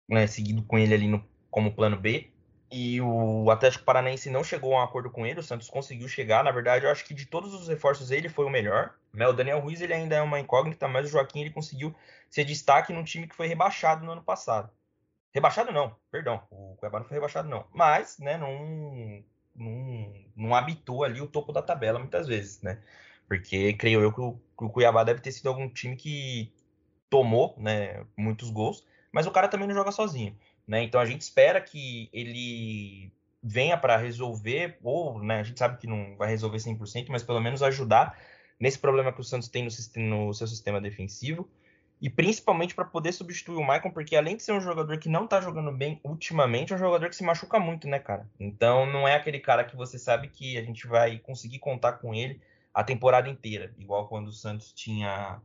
né, seguido com ele ali no, como plano B. E o Atlético Paranaense não chegou a um acordo com ele, o Santos conseguiu chegar. Na verdade, eu acho que de todos os reforços ele foi o melhor. Né? O Daniel Ruiz ele ainda é uma incógnita, mas o Joaquim ele conseguiu ser destaque num time que foi rebaixado no ano passado. Rebaixado não, perdão, o Cuiabá não foi rebaixado não. Mas, né, não, não, habitou ali o topo da tabela muitas vezes, né? Porque creio eu que o, que o Cuiabá deve ter sido algum time que tomou, né, muitos gols mas o cara também não joga sozinho, né? Então a gente espera que ele venha para resolver, ou né, a gente sabe que não vai resolver 100%, mas pelo menos ajudar nesse problema que o Santos tem no, no seu sistema defensivo, e principalmente para poder substituir o Maicon, porque além de ser um jogador que não tá jogando bem ultimamente, é um jogador que se machuca muito, né, cara? Então não é aquele cara que você sabe que a gente vai conseguir contar com ele a temporada inteira, igual quando o Santos tinha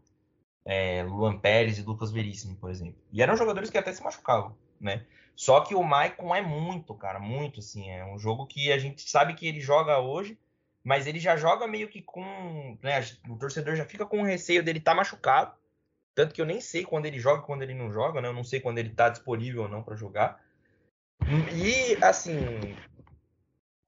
é, Luan Pérez e Lucas Veríssimo, por exemplo. E eram jogadores que até se machucavam, né? Só que o Maicon é muito, cara, muito, assim. É um jogo que a gente sabe que ele joga hoje, mas ele já joga meio que com. Né, o torcedor já fica com receio dele estar tá machucado. Tanto que eu nem sei quando ele joga e quando ele não joga, né? Eu não sei quando ele tá disponível ou não para jogar. E, assim,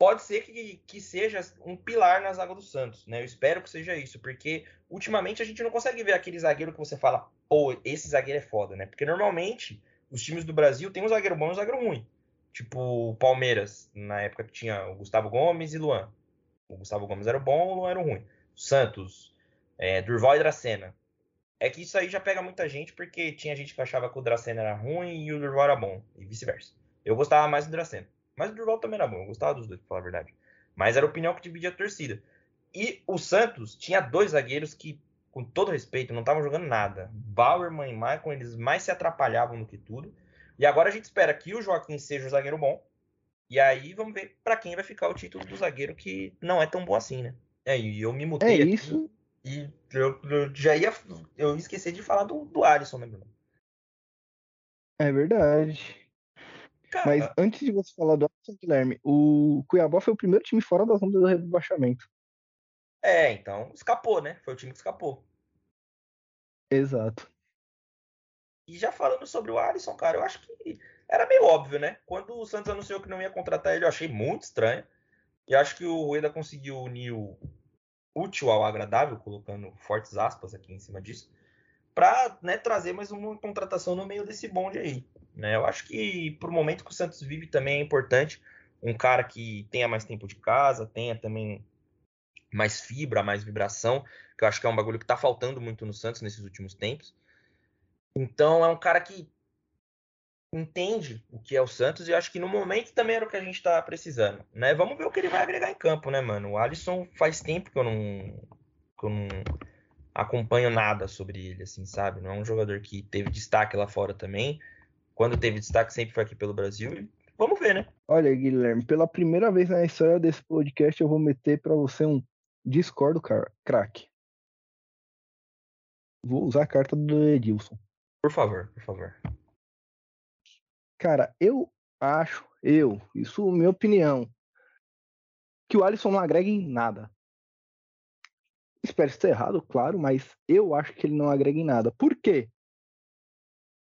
pode ser que, que seja um pilar na zaga do Santos, né? Eu espero que seja isso, porque ultimamente a gente não consegue ver aquele zagueiro que você fala, pô, esse zagueiro é foda, né? Porque normalmente os times do Brasil têm um zagueiro bom e um zagueiro ruim. Tipo o Palmeiras, na época que tinha o Gustavo Gomes e Luan. O Gustavo Gomes era o bom, o Luan era o ruim. Santos, é, Durval e Dracena. É que isso aí já pega muita gente, porque tinha gente que achava que o Dracena era ruim e o Durval era bom, e vice-versa. Eu gostava mais do Dracena. Mas o Durval também era bom, eu gostava dos dois, pra falar a verdade. Mas era a opinião que dividia a torcida. E o Santos tinha dois zagueiros que, com todo respeito, não estavam jogando nada. Bauerman e Maicon, eles mais se atrapalhavam do que tudo. E agora a gente espera que o Joaquim seja o zagueiro bom. E aí vamos ver para quem vai ficar o título do zagueiro que não é tão bom assim, né? É, e eu me mutei é isso. e eu, eu, já ia. Eu esqueci de falar do, do Alisson, né, Bruno? É verdade. Cara... Mas antes de você falar do Alisson Guilherme, o Cuiabá foi o primeiro time fora da zona do rebaixamento. É, então escapou, né? Foi o time que escapou. Exato. E já falando sobre o Alisson, cara, eu acho que era meio óbvio, né? Quando o Santos anunciou que não ia contratar ele, eu achei muito estranho. E acho que o Rueda conseguiu unir o útil ao agradável, colocando fortes aspas aqui em cima disso, para né, trazer mais uma contratação no meio desse bonde aí. Né? Eu acho que pro momento que o Santos vive também é importante um cara que tenha mais tempo de casa, tenha também mais fibra, mais vibração, que eu acho que é um bagulho que tá faltando muito no Santos nesses últimos tempos. Então é um cara que entende o que é o Santos e acho que no momento também era o que a gente está precisando, né? Vamos ver o que ele vai agregar em campo, né, mano? O Alisson faz tempo que eu não, que eu não acompanho nada sobre ele, assim, sabe? Não é um jogador que teve destaque lá fora também. Quando teve destaque sempre foi aqui pelo Brasil. Vamos ver, né? Olha, Guilherme, pela primeira vez na história desse podcast eu vou meter para você um discordo, craque. Vou usar a carta do Edilson. Por favor, por favor. Cara, eu acho, eu, isso é minha opinião, que o Alisson não agrega em nada. Espero estar errado, claro, mas eu acho que ele não agrega em nada. Por quê?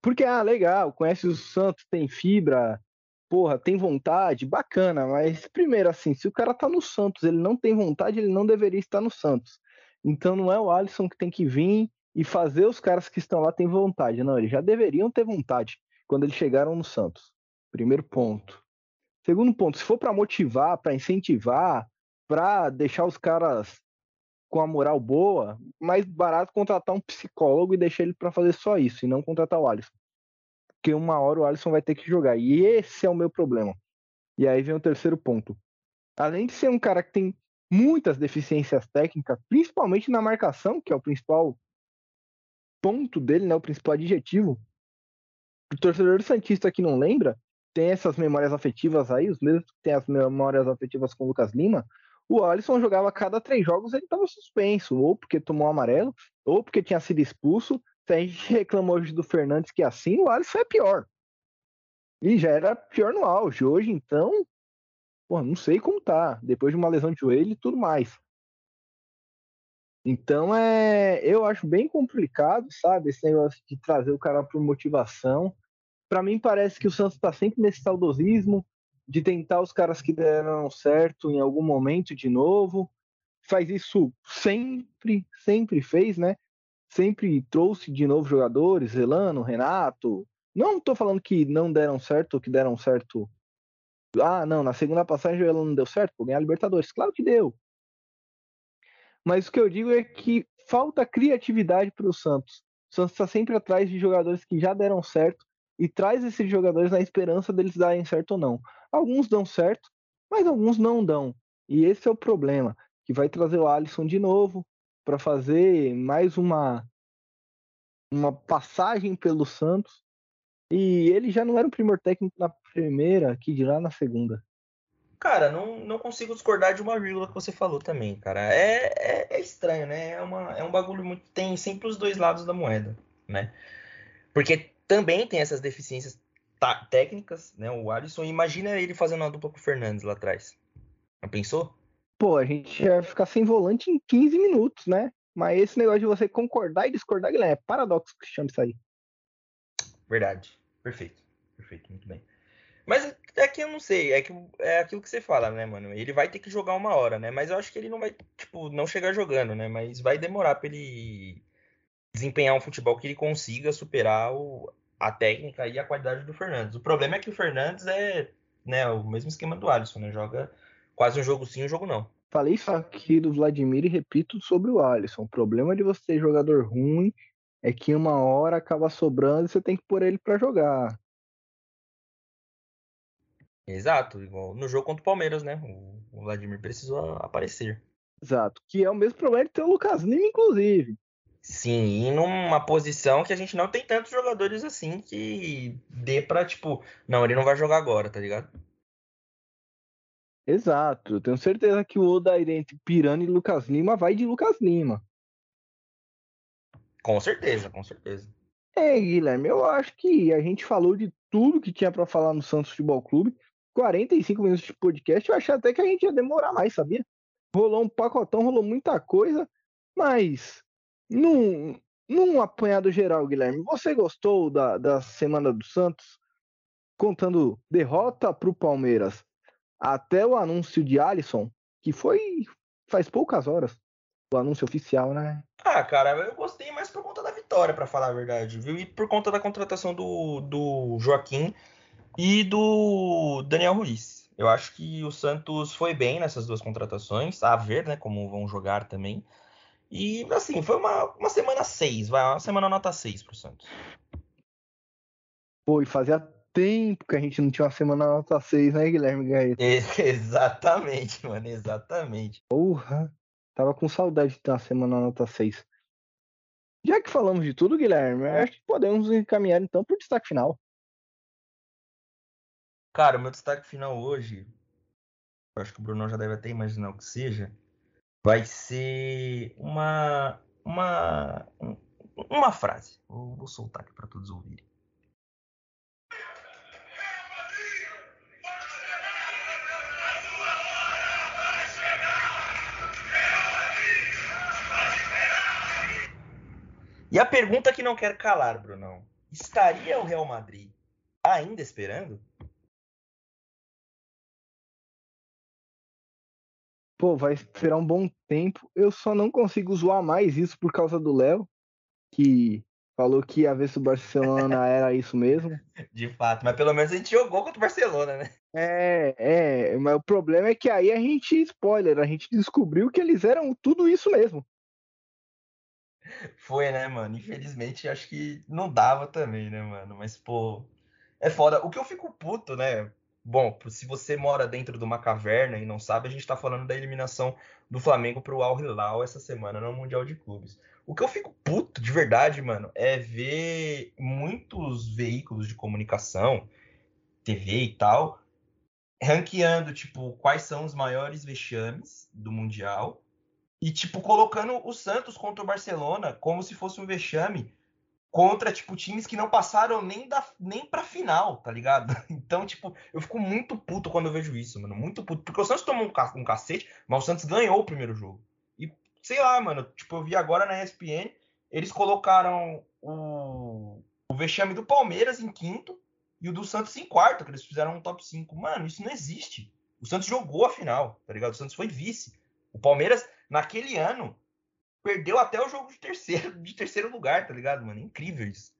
Porque, ah, legal, conhece o Santos, tem fibra, porra, tem vontade, bacana, mas primeiro, assim, se o cara tá no Santos, ele não tem vontade, ele não deveria estar no Santos. Então não é o Alisson que tem que vir e fazer os caras que estão lá terem vontade. Não, eles já deveriam ter vontade quando eles chegaram no Santos. Primeiro ponto. Segundo ponto, se for para motivar, para incentivar, para deixar os caras com a moral boa, mais barato contratar um psicólogo e deixar ele para fazer só isso, e não contratar o Alisson. Porque uma hora o Alisson vai ter que jogar. E esse é o meu problema. E aí vem o terceiro ponto. Além de ser um cara que tem muitas deficiências técnicas, principalmente na marcação, que é o principal ponto dele, né, o principal adjetivo. O torcedor santista que não lembra, tem essas memórias afetivas aí, os mesmos que tem as memórias afetivas com o Lucas Lima. O Alisson jogava a cada três jogos, ele estava suspenso, ou porque tomou amarelo, ou porque tinha sido expulso. Se a gente reclamou hoje do Fernandes que é assim, o Alisson é pior. E já era pior no auge. Hoje, então, pô, não sei como tá. Depois de uma lesão de joelho e tudo mais. Então é, eu acho bem complicado, sabe, esse negócio de trazer o cara por motivação. Para mim parece que o Santos está sempre nesse saudosismo de tentar os caras que deram certo em algum momento de novo. Faz isso sempre, sempre fez, né? Sempre trouxe de novo jogadores, Zelano, Renato. Não estou falando que não deram certo que deram certo. Ah, não, na segunda passagem o Elano não deu certo por ganhar a Libertadores. Claro que deu. Mas o que eu digo é que falta criatividade para o Santos. O Santos está sempre atrás de jogadores que já deram certo e traz esses jogadores na esperança deles darem certo ou não. Alguns dão certo, mas alguns não dão. E esse é o problema, que vai trazer o Alisson de novo para fazer mais uma uma passagem pelo Santos. E ele já não era o primeiro técnico na primeira, que dirá na segunda. Cara, não, não consigo discordar de uma vírgula que você falou também, cara. É, é, é, estranho, né? É, uma, é um bagulho muito. Tem sempre os dois lados da moeda, né? Porque também tem essas deficiências técnicas, né? O Alisson, imagina ele fazendo uma dupla com o Fernandes lá atrás. Não pensou? Pô, a gente ia ficar sem volante em 15 minutos, né? Mas esse negócio de você concordar e discordar, Guilherme, é paradoxo que chama isso aí. Verdade. Perfeito. Perfeito, muito bem. Mas, É que eu não sei, é, que, é aquilo que você fala, né, mano? Ele vai ter que jogar uma hora, né? Mas eu acho que ele não vai, tipo, não chegar jogando, né? Mas vai demorar pra ele desempenhar um futebol que ele consiga superar o, a técnica e a qualidade do Fernandes. O problema é que o Fernandes é né, o mesmo esquema do Alisson, né? Joga quase um jogo sim, um jogo não. Falei isso aqui do Vladimir e repito sobre o Alisson. O problema de você ter jogador ruim é que uma hora acaba sobrando e você tem que pôr ele para jogar. Exato, igual no jogo contra o Palmeiras, né? O Vladimir precisou aparecer. Exato, que é o mesmo problema de ter o Lucas Lima, inclusive. Sim, e numa posição que a gente não tem tantos jogadores assim que dê pra, tipo, não, ele não vai jogar agora, tá ligado? Exato, eu tenho certeza que o Odair entre Pirani e Lucas Lima vai de Lucas Lima. Com certeza, com certeza. É, Guilherme, eu acho que a gente falou de tudo que tinha para falar no Santos Futebol Clube. 45 minutos de podcast, eu achei até que a gente ia demorar mais, sabia? Rolou um pacotão, rolou muita coisa, mas num, num apanhado geral, Guilherme, você gostou da, da Semana do Santos? Contando derrota para o Palmeiras até o anúncio de Alisson, que foi faz poucas horas, o anúncio oficial, né? Ah, cara, eu gostei mais por conta da vitória, para falar a verdade, viu? E por conta da contratação do, do Joaquim e do Daniel Ruiz. Eu acho que o Santos foi bem nessas duas contratações, a ver, né, como vão jogar também. E, assim, foi uma, uma semana 6, vai, uma semana nota 6 pro Santos. Pô, e fazia tempo que a gente não tinha uma semana nota 6, né, Guilherme Gaeta? exatamente, mano, exatamente. Porra, tava com saudade de ter uma semana nota 6. Já que falamos de tudo, Guilherme, acho que podemos encaminhar então pro destaque final. Cara, o meu destaque final hoje, eu acho que o Bruno já deve até imaginar o que seja, vai ser uma uma uma frase. Vou, vou soltar aqui para todos ouvirem. E a pergunta que não quer calar, Brunão. Estaria o Real Madrid ainda esperando? Pô, vai esperar um bom tempo. Eu só não consigo zoar mais isso por causa do Léo, que falou que ia ver se o Barcelona era isso mesmo. De fato, mas pelo menos a gente jogou contra o Barcelona, né? É, é, mas o problema é que aí a gente, spoiler, a gente descobriu que eles eram tudo isso mesmo. Foi, né, mano? Infelizmente, acho que não dava também, né, mano? Mas, pô, é foda. O que eu fico puto, né? Bom, se você mora dentro de uma caverna e não sabe, a gente está falando da eliminação do Flamengo para o Al Hilal essa semana no Mundial de Clubes. O que eu fico puto de verdade, mano, é ver muitos veículos de comunicação, TV e tal, ranqueando, tipo, quais são os maiores vexames do Mundial e, tipo, colocando o Santos contra o Barcelona como se fosse um vexame contra, tipo, times que não passaram nem, da, nem pra final, tá ligado? Então, tipo, eu fico muito puto quando eu vejo isso, mano. Muito puto. Porque o Santos tomou um, um cacete, mas o Santos ganhou o primeiro jogo. E, sei lá, mano, tipo, eu vi agora na ESPN, eles colocaram o, o vexame do Palmeiras em quinto e o do Santos em quarto, que eles fizeram um top 5. Mano, isso não existe. O Santos jogou a final, tá ligado? O Santos foi vice. O Palmeiras, naquele ano, perdeu até o jogo de terceiro, de terceiro lugar, tá ligado, mano? Incrível isso.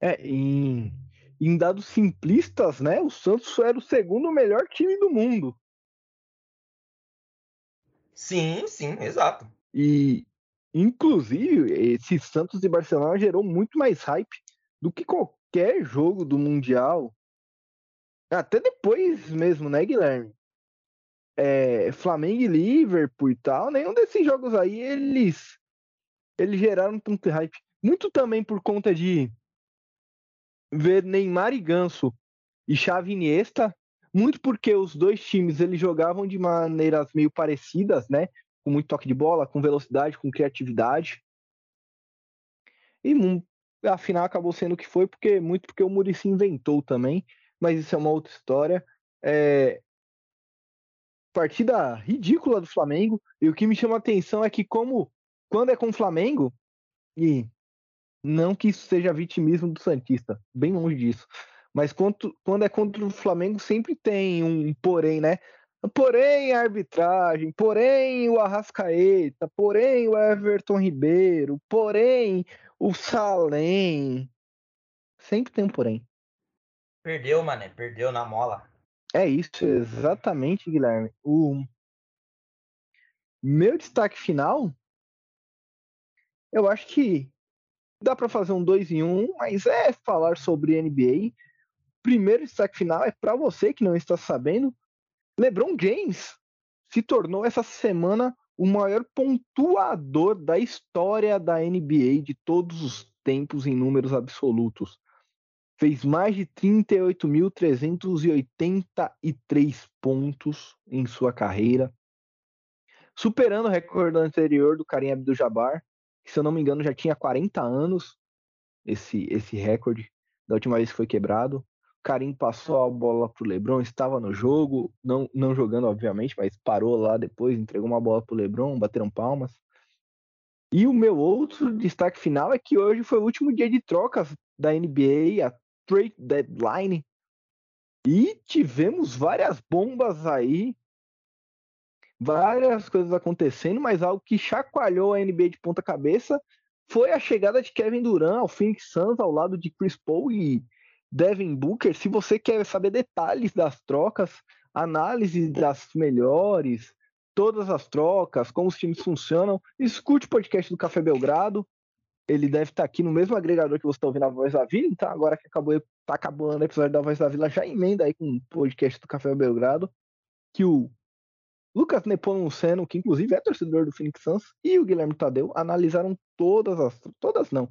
É, em, em dados simplistas, né? O Santos era o segundo melhor time do mundo. Sim, sim, exato. E, inclusive, esse Santos e Barcelona gerou muito mais hype do que qualquer jogo do Mundial. Até depois mesmo, né, Guilherme? É, Flamengo e Liverpool e tal, nenhum desses jogos aí eles eles geraram tanto hype. Muito também por conta de ver Neymar e Ganso e Xavi Iniesta, muito porque os dois times eles jogavam de maneiras meio parecidas, né? Com muito toque de bola, com velocidade, com criatividade. E a final acabou sendo o que foi, porque muito porque o Murici inventou também, mas isso é uma outra história. É, partida ridícula do Flamengo. E o que me chama a atenção é que, como quando é com o Flamengo, e não que isso seja vitimismo do Santista, bem longe disso, Mas quando, quando é contra o Flamengo, sempre tem um porém, né? Porém a arbitragem, porém o Arrascaeta, porém o Everton Ribeiro, porém o Salem. Sempre tem um porém. Perdeu, mané, perdeu na mola. É isso, exatamente, Guilherme. O meu destaque final, eu acho que dá para fazer um 2 em 1, um, mas é falar sobre NBA. Primeiro destaque final é para você que não está sabendo, LeBron James se tornou essa semana o maior pontuador da história da NBA de todos os tempos em números absolutos. Fez mais de 38.383 pontos em sua carreira, superando o recorde anterior do Karim Abdul-Jabbar, que se eu não me engano já tinha 40 anos esse esse recorde da última vez que foi quebrado. Karim passou a bola pro LeBron, estava no jogo, não, não jogando, obviamente, mas parou lá depois, entregou uma bola pro LeBron, bateram palmas. E o meu outro destaque final é que hoje foi o último dia de trocas da NBA, trade deadline. E tivemos várias bombas aí, várias coisas acontecendo, mas algo que chacoalhou a NBA de ponta cabeça foi a chegada de Kevin Durant ao Phoenix Suns ao lado de Chris Paul e Devin Booker, se você quer saber detalhes das trocas, análise das melhores, todas as trocas, como os times funcionam, escute o podcast do Café Belgrado. Ele deve estar aqui no mesmo agregador que você está ouvindo a Voz da Vila, então agora que acabou, tá acabando o episódio da Voz da Vila, já emenda aí com o podcast do Café Belgrado, que o Lucas Nepomuceno, que inclusive é torcedor do Phoenix Suns, e o Guilherme Tadeu analisaram todas as, todas não,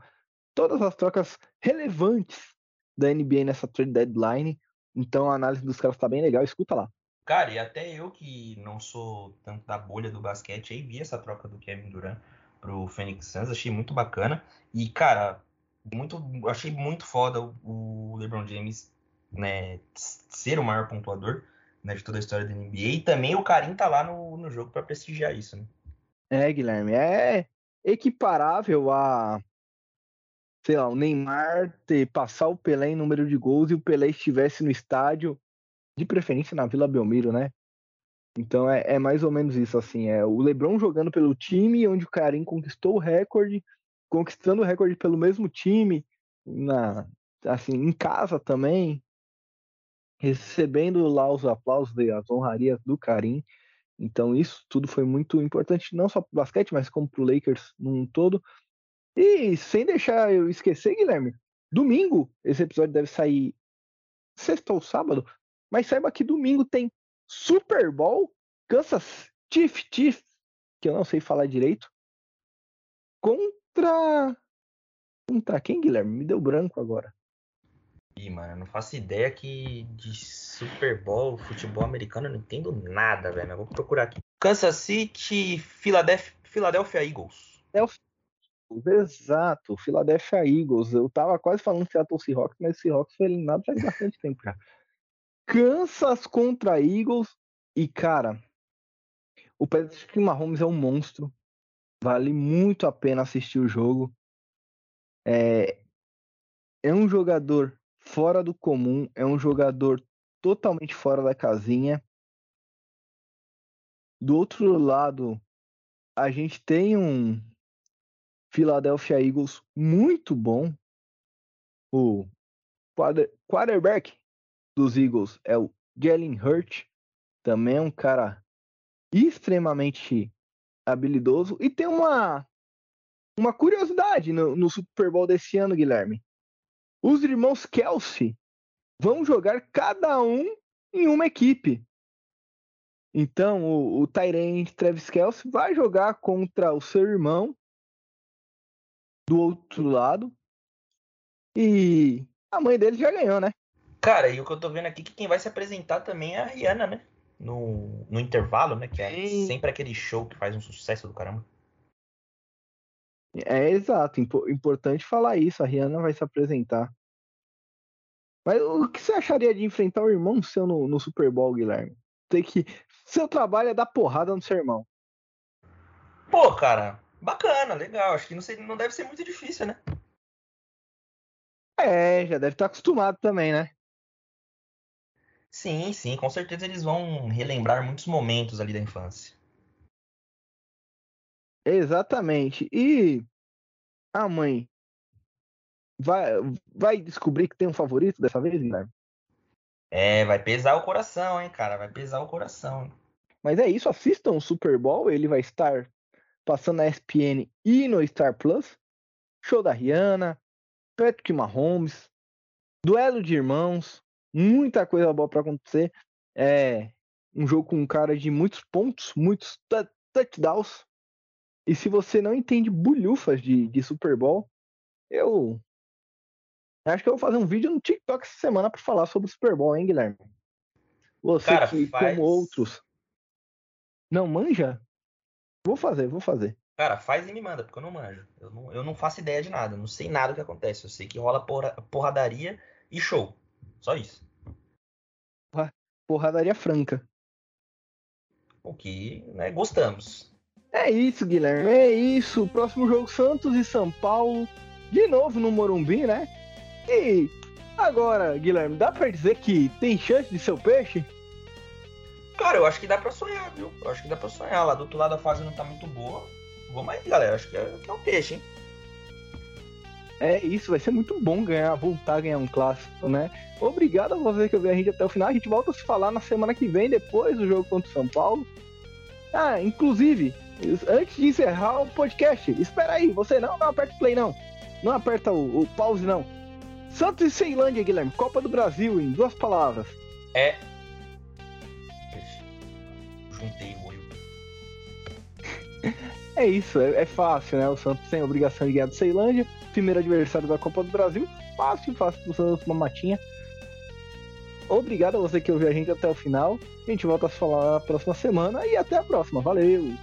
todas as trocas relevantes da NBA nessa trade deadline. Então a análise dos caras tá bem legal, escuta lá. Cara, e até eu que não sou tanto da bolha do basquete, aí vi essa troca do Kevin Durant pro Phoenix Suns, achei muito bacana. E, cara, muito, achei muito foda o LeBron James né, ser o maior pontuador né, de toda a história da NBA. E também o Karim tá lá no, no jogo para prestigiar isso, né? É, Guilherme, é equiparável a sei lá, o Neymar ter passar o Pelé em número de gols e o Pelé estivesse no estádio, de preferência na Vila Belmiro, né? Então é, é, mais ou menos isso, assim, é o LeBron jogando pelo time onde o Karim conquistou o recorde, conquistando o recorde pelo mesmo time, na assim, em casa também, recebendo lá os aplausos e as honrarias do Karim. Então isso tudo foi muito importante não só para o basquete, mas como para o Lakers num todo. E sem deixar eu esquecer, Guilherme, domingo, esse episódio deve sair sexta ou sábado, mas saiba que domingo tem Super Bowl, Kansas Chief Chief, que eu não sei falar direito, contra. Contra quem, Guilherme? Me deu branco agora. Ih, mano, eu não faço ideia que de Super Bowl, futebol americano, eu não entendo nada, velho. Eu vou procurar aqui. Kansas City, Philadelphia, Philadelphia Eagles. Exato, Philadelphia Eagles. Eu tava quase falando Seattle Seahawks, mas Seahawks foi eliminado faz bastante tempo já. Kansas contra Eagles. E, cara, o Patrick Mahomes é um monstro. Vale muito a pena assistir o jogo. É, é um jogador fora do comum, é um jogador totalmente fora da casinha. Do outro lado, a gente tem um, Philadelphia Eagles muito bom. O quarterback dos Eagles é o Jalen Hurt, também é um cara extremamente habilidoso e tem uma uma curiosidade no, no Super Bowl desse ano, Guilherme. Os irmãos Kelsey vão jogar cada um em uma equipe. Então, o, o Tyrant Travis Kelsey vai jogar contra o seu irmão do outro lado. E a mãe dele já ganhou, né? Cara, e o que eu tô vendo aqui é que quem vai se apresentar também é a Rihanna, né? No, no intervalo, né? Que é Sim. sempre aquele show que faz um sucesso do caramba. É exato, importante falar isso. A Rihanna vai se apresentar. Mas o que você acharia de enfrentar o irmão seu no, no Super Bowl, Guilherme? Tem que. Seu trabalho é dar porrada no seu irmão. Pô, cara, Bacana, legal. Acho que não, sei, não deve ser muito difícil, né? É, já deve estar acostumado também, né? Sim, sim, com certeza eles vão relembrar muitos momentos ali da infância. Exatamente. E a mãe vai, vai descobrir que tem um favorito dessa vez, Guilherme? É, vai pesar o coração, hein, cara? Vai pesar o coração. Hein? Mas é isso, assistam o Super Bowl, ele vai estar passando na ESPN e no Star Plus. Show da Rihanna, Patrick Mahomes, duelo de irmãos, muita coisa boa para acontecer. É um jogo com um cara de muitos pontos, muitos touchdowns. E se você não entende bulhufas de, de Super Bowl, eu acho que eu vou fazer um vídeo no TikTok essa semana para falar sobre o Super Bowl, hein, Guilherme? Você cara, que, faz... como outros, não manja? Vou fazer, vou fazer. Cara, faz e me manda, porque eu não manjo. Eu não, eu não faço ideia de nada, não sei nada do que acontece. Eu sei que rola porra, porradaria e show. Só isso. Porradaria franca. O que, né, gostamos. É isso, Guilherme, é isso. Próximo jogo Santos e São Paulo. De novo no Morumbi, né? E agora, Guilherme, dá pra dizer que tem chance de ser o peixe? Cara, eu acho que dá pra sonhar, viu? Eu acho que dá pra sonhar. Lá do outro lado a fase não tá muito boa. Vamos aí, galera. Acho que é, que é um peixe, hein? É isso, vai ser muito bom ganhar, voltar a ganhar um clássico, né? Obrigado a você que ouviu a gente até o final. A gente volta a se falar na semana que vem, depois do jogo contra o São Paulo. Ah, inclusive, antes de encerrar o podcast, espera aí, você não, não aperta o play, não. Não aperta o, o pause, não. Santos e Ceilândia, Guilherme. Copa do Brasil, em duas palavras. É. Juntei. É isso, é, é, fácil, né? O Santos tem a obrigação de ganhar do Ceilândia. Primeiro adversário da Copa do Brasil. Fácil, fácil pro Santos uma matinha. Obrigado a você que ouviu a gente até o final. A gente volta a se falar na próxima semana e até a próxima. Valeu!